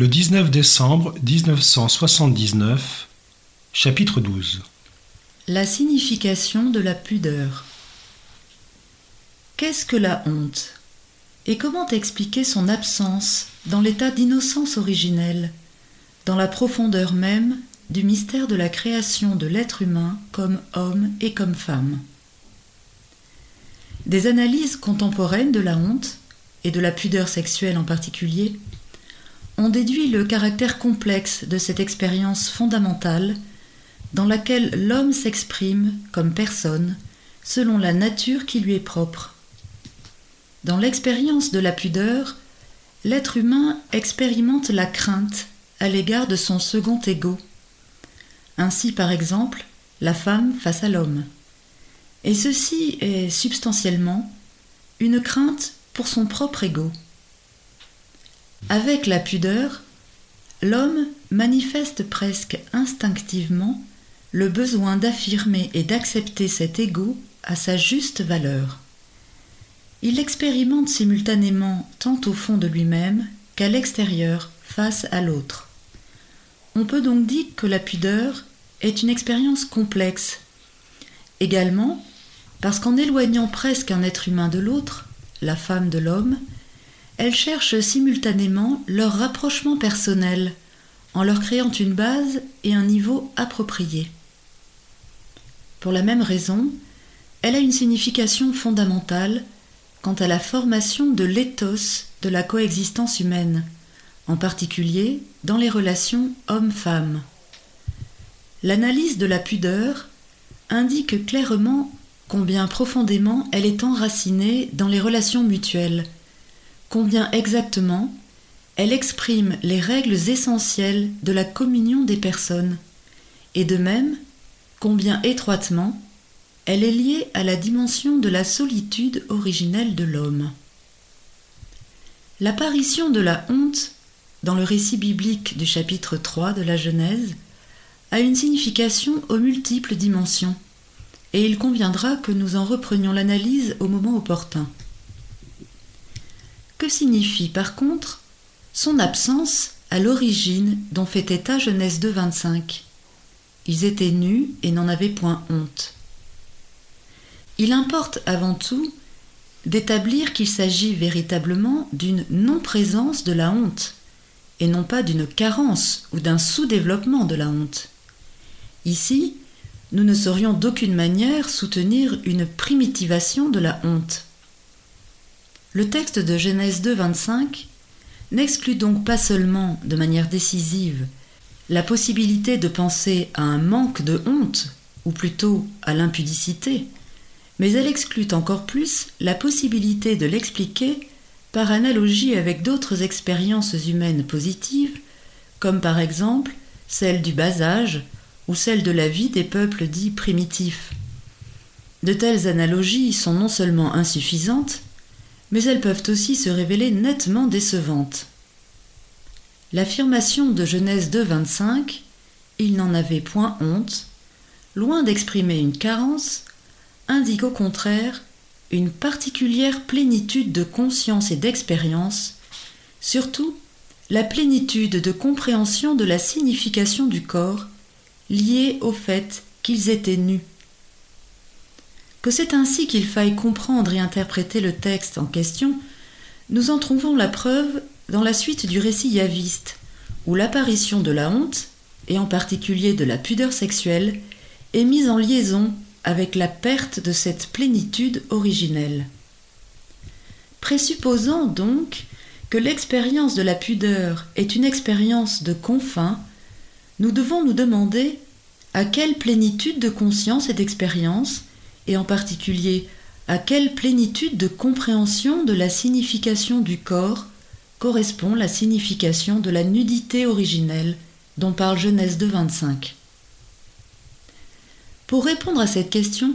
Le 19 décembre 1979, chapitre 12. La signification de la pudeur. Qu'est-ce que la honte? Et comment expliquer son absence dans l'état d'innocence originelle, dans la profondeur même du mystère de la création de l'être humain comme homme et comme femme? Des analyses contemporaines de la honte, et de la pudeur sexuelle en particulier, on déduit le caractère complexe de cette expérience fondamentale dans laquelle l'homme s'exprime comme personne selon la nature qui lui est propre. Dans l'expérience de la pudeur, l'être humain expérimente la crainte à l'égard de son second ego. Ainsi, par exemple, la femme face à l'homme. Et ceci est substantiellement une crainte pour son propre ego. Avec la pudeur, l'homme manifeste presque instinctivement le besoin d'affirmer et d'accepter cet ego à sa juste valeur. Il l'expérimente simultanément tant au fond de lui-même qu'à l'extérieur face à l'autre. On peut donc dire que la pudeur est une expérience complexe. Également, parce qu'en éloignant presque un être humain de l'autre, la femme de l'homme, elles cherchent simultanément leur rapprochement personnel en leur créant une base et un niveau appropriés. Pour la même raison, elle a une signification fondamentale quant à la formation de l'éthos de la coexistence humaine, en particulier dans les relations homme-femme. L'analyse de la pudeur indique clairement combien profondément elle est enracinée dans les relations mutuelles combien exactement elle exprime les règles essentielles de la communion des personnes, et de même combien étroitement elle est liée à la dimension de la solitude originelle de l'homme. L'apparition de la honte dans le récit biblique du chapitre 3 de la Genèse a une signification aux multiples dimensions, et il conviendra que nous en reprenions l'analyse au moment opportun. Que signifie par contre son absence à l'origine dont fait état Genèse 2, 25 Ils étaient nus et n'en avaient point honte. Il importe avant tout d'établir qu'il s'agit véritablement d'une non-présence de la honte, et non pas d'une carence ou d'un sous-développement de la honte. Ici, nous ne saurions d'aucune manière soutenir une primitivation de la honte. Le texte de Genèse 2, 25 n'exclut donc pas seulement de manière décisive la possibilité de penser à un manque de honte, ou plutôt à l'impudicité, mais elle exclut encore plus la possibilité de l'expliquer par analogie avec d'autres expériences humaines positives, comme par exemple celle du bas âge ou celle de la vie des peuples dits primitifs. De telles analogies sont non seulement insuffisantes, mais elles peuvent aussi se révéler nettement décevantes. L'affirmation de Genèse 2, 25, il n'en avait point honte, loin d'exprimer une carence, indique au contraire une particulière plénitude de conscience et d'expérience, surtout la plénitude de compréhension de la signification du corps liée au fait qu'ils étaient nus que c'est ainsi qu'il faille comprendre et interpréter le texte en question, nous en trouvons la preuve dans la suite du récit yaviste, où l'apparition de la honte, et en particulier de la pudeur sexuelle, est mise en liaison avec la perte de cette plénitude originelle. Présupposant donc que l'expérience de la pudeur est une expérience de confins, nous devons nous demander à quelle plénitude de conscience et d'expérience et en particulier à quelle plénitude de compréhension de la signification du corps correspond la signification de la nudité originelle dont parle Genèse 2, 25. Pour répondre à cette question,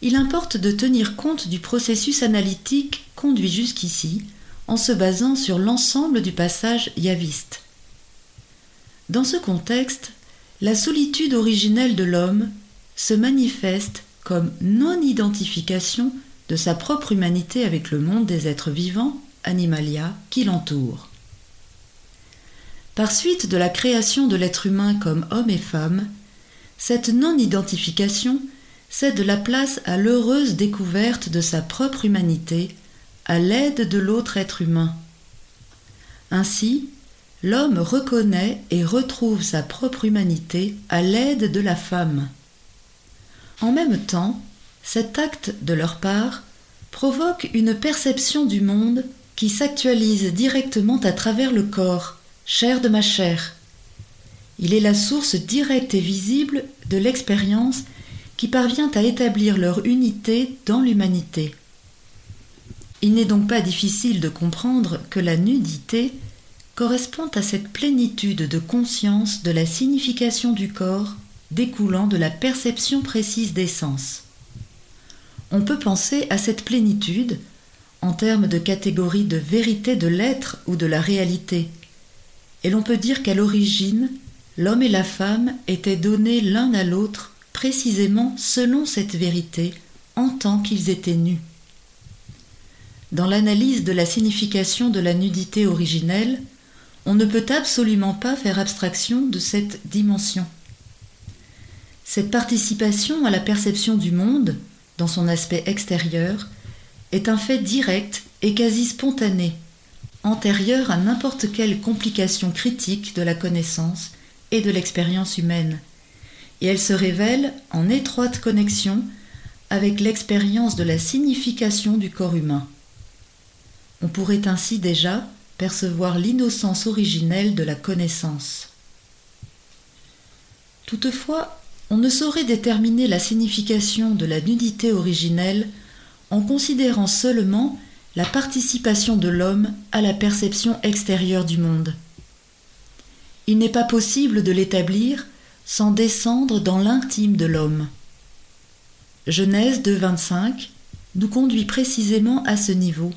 il importe de tenir compte du processus analytique conduit jusqu'ici en se basant sur l'ensemble du passage yaviste. Dans ce contexte, la solitude originelle de l'homme se manifeste comme non-identification de sa propre humanité avec le monde des êtres vivants, animalia, qui l'entourent. Par suite de la création de l'être humain comme homme et femme, cette non-identification cède la place à l'heureuse découverte de sa propre humanité à l'aide de l'autre être humain. Ainsi, l'homme reconnaît et retrouve sa propre humanité à l'aide de la femme. En même temps, cet acte de leur part provoque une perception du monde qui s'actualise directement à travers le corps, chair de ma chair. Il est la source directe et visible de l'expérience qui parvient à établir leur unité dans l'humanité. Il n'est donc pas difficile de comprendre que la nudité correspond à cette plénitude de conscience de la signification du corps découlant de la perception précise des sens. On peut penser à cette plénitude en termes de catégorie de vérité de l'être ou de la réalité, et l'on peut dire qu'à l'origine, l'homme et la femme étaient donnés l'un à l'autre précisément selon cette vérité en tant qu'ils étaient nus. Dans l'analyse de la signification de la nudité originelle, on ne peut absolument pas faire abstraction de cette dimension. Cette participation à la perception du monde, dans son aspect extérieur, est un fait direct et quasi spontané, antérieur à n'importe quelle complication critique de la connaissance et de l'expérience humaine, et elle se révèle en étroite connexion avec l'expérience de la signification du corps humain. On pourrait ainsi déjà percevoir l'innocence originelle de la connaissance. Toutefois, on ne saurait déterminer la signification de la nudité originelle en considérant seulement la participation de l'homme à la perception extérieure du monde. Il n'est pas possible de l'établir sans descendre dans l'intime de l'homme. Genèse 2.25 nous conduit précisément à ce niveau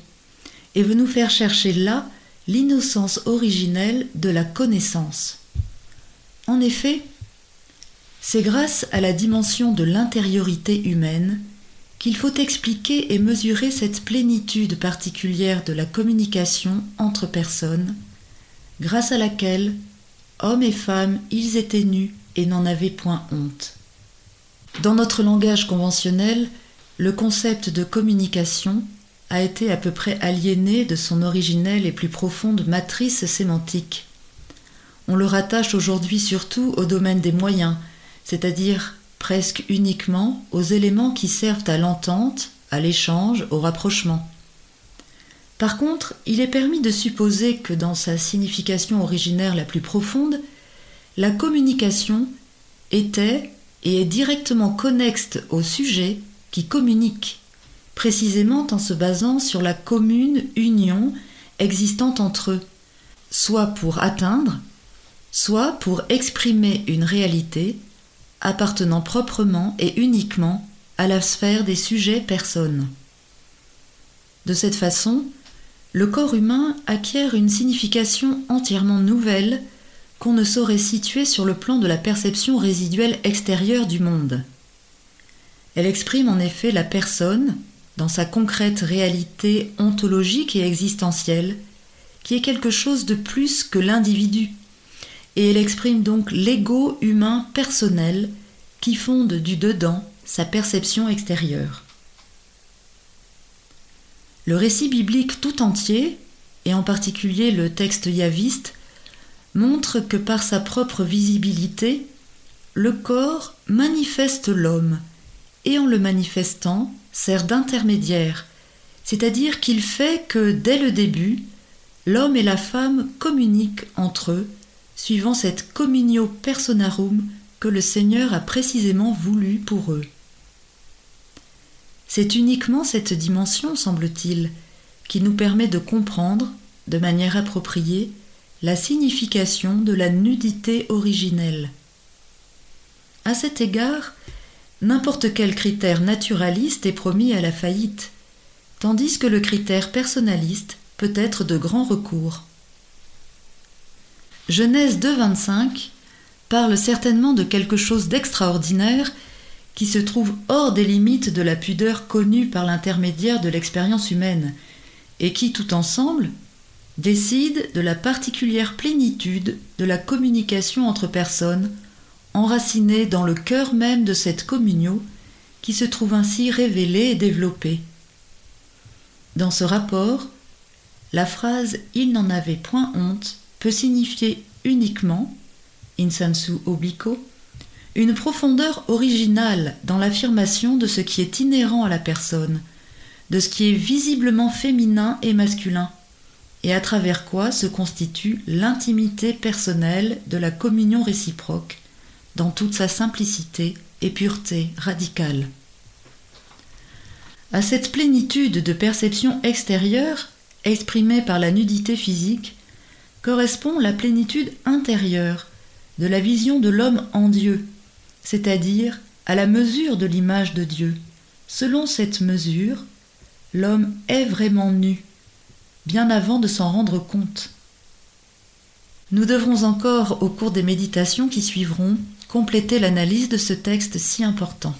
et veut nous faire chercher là l'innocence originelle de la connaissance. En effet, c'est grâce à la dimension de l'intériorité humaine qu'il faut expliquer et mesurer cette plénitude particulière de la communication entre personnes, grâce à laquelle, hommes et femmes, ils étaient nus et n'en avaient point honte. Dans notre langage conventionnel, le concept de communication a été à peu près aliéné de son originelle et plus profonde matrice sémantique. On le rattache aujourd'hui surtout au domaine des moyens, c'est-à-dire presque uniquement aux éléments qui servent à l'entente, à l'échange, au rapprochement. Par contre, il est permis de supposer que dans sa signification originaire la plus profonde, la communication était et est directement connexe au sujet qui communique précisément en se basant sur la commune union existante entre eux, soit pour atteindre, soit pour exprimer une réalité appartenant proprement et uniquement à la sphère des sujets personnes. De cette façon, le corps humain acquiert une signification entièrement nouvelle qu'on ne saurait situer sur le plan de la perception résiduelle extérieure du monde. Elle exprime en effet la personne, dans sa concrète réalité ontologique et existentielle, qui est quelque chose de plus que l'individu, et elle exprime donc l'ego humain personnel qui fonde du dedans sa perception extérieure. Le récit biblique tout entier, et en particulier le texte yaviste, montre que par sa propre visibilité, le corps manifeste l'homme, et en le manifestant, sert d'intermédiaire, c'est-à-dire qu'il fait que dès le début, l'homme et la femme communiquent entre eux, suivant cette communio personarum que le Seigneur a précisément voulu pour eux. C'est uniquement cette dimension, semble-t-il, qui nous permet de comprendre, de manière appropriée, la signification de la nudité originelle. À cet égard, n'importe quel critère naturaliste est promis à la faillite, tandis que le critère personnaliste peut être de grand recours. Genèse 2.25 parle certainement de quelque chose d'extraordinaire qui se trouve hors des limites de la pudeur connue par l'intermédiaire de l'expérience humaine, et qui, tout ensemble, décide de la particulière plénitude de la communication entre personnes, enracinée dans le cœur même de cette communion, qui se trouve ainsi révélée et développée. Dans ce rapport, la phrase Il n'en avait point honte peut signifier uniquement, in sensu obliquo, une profondeur originale dans l'affirmation de ce qui est inhérent à la personne, de ce qui est visiblement féminin et masculin, et à travers quoi se constitue l'intimité personnelle de la communion réciproque, dans toute sa simplicité et pureté radicale. À cette plénitude de perception extérieure, exprimée par la nudité physique, correspond la plénitude intérieure de la vision de l'homme en Dieu, c'est-à-dire à la mesure de l'image de Dieu. Selon cette mesure, l'homme est vraiment nu, bien avant de s'en rendre compte. Nous devrons encore, au cours des méditations qui suivront, compléter l'analyse de ce texte si important.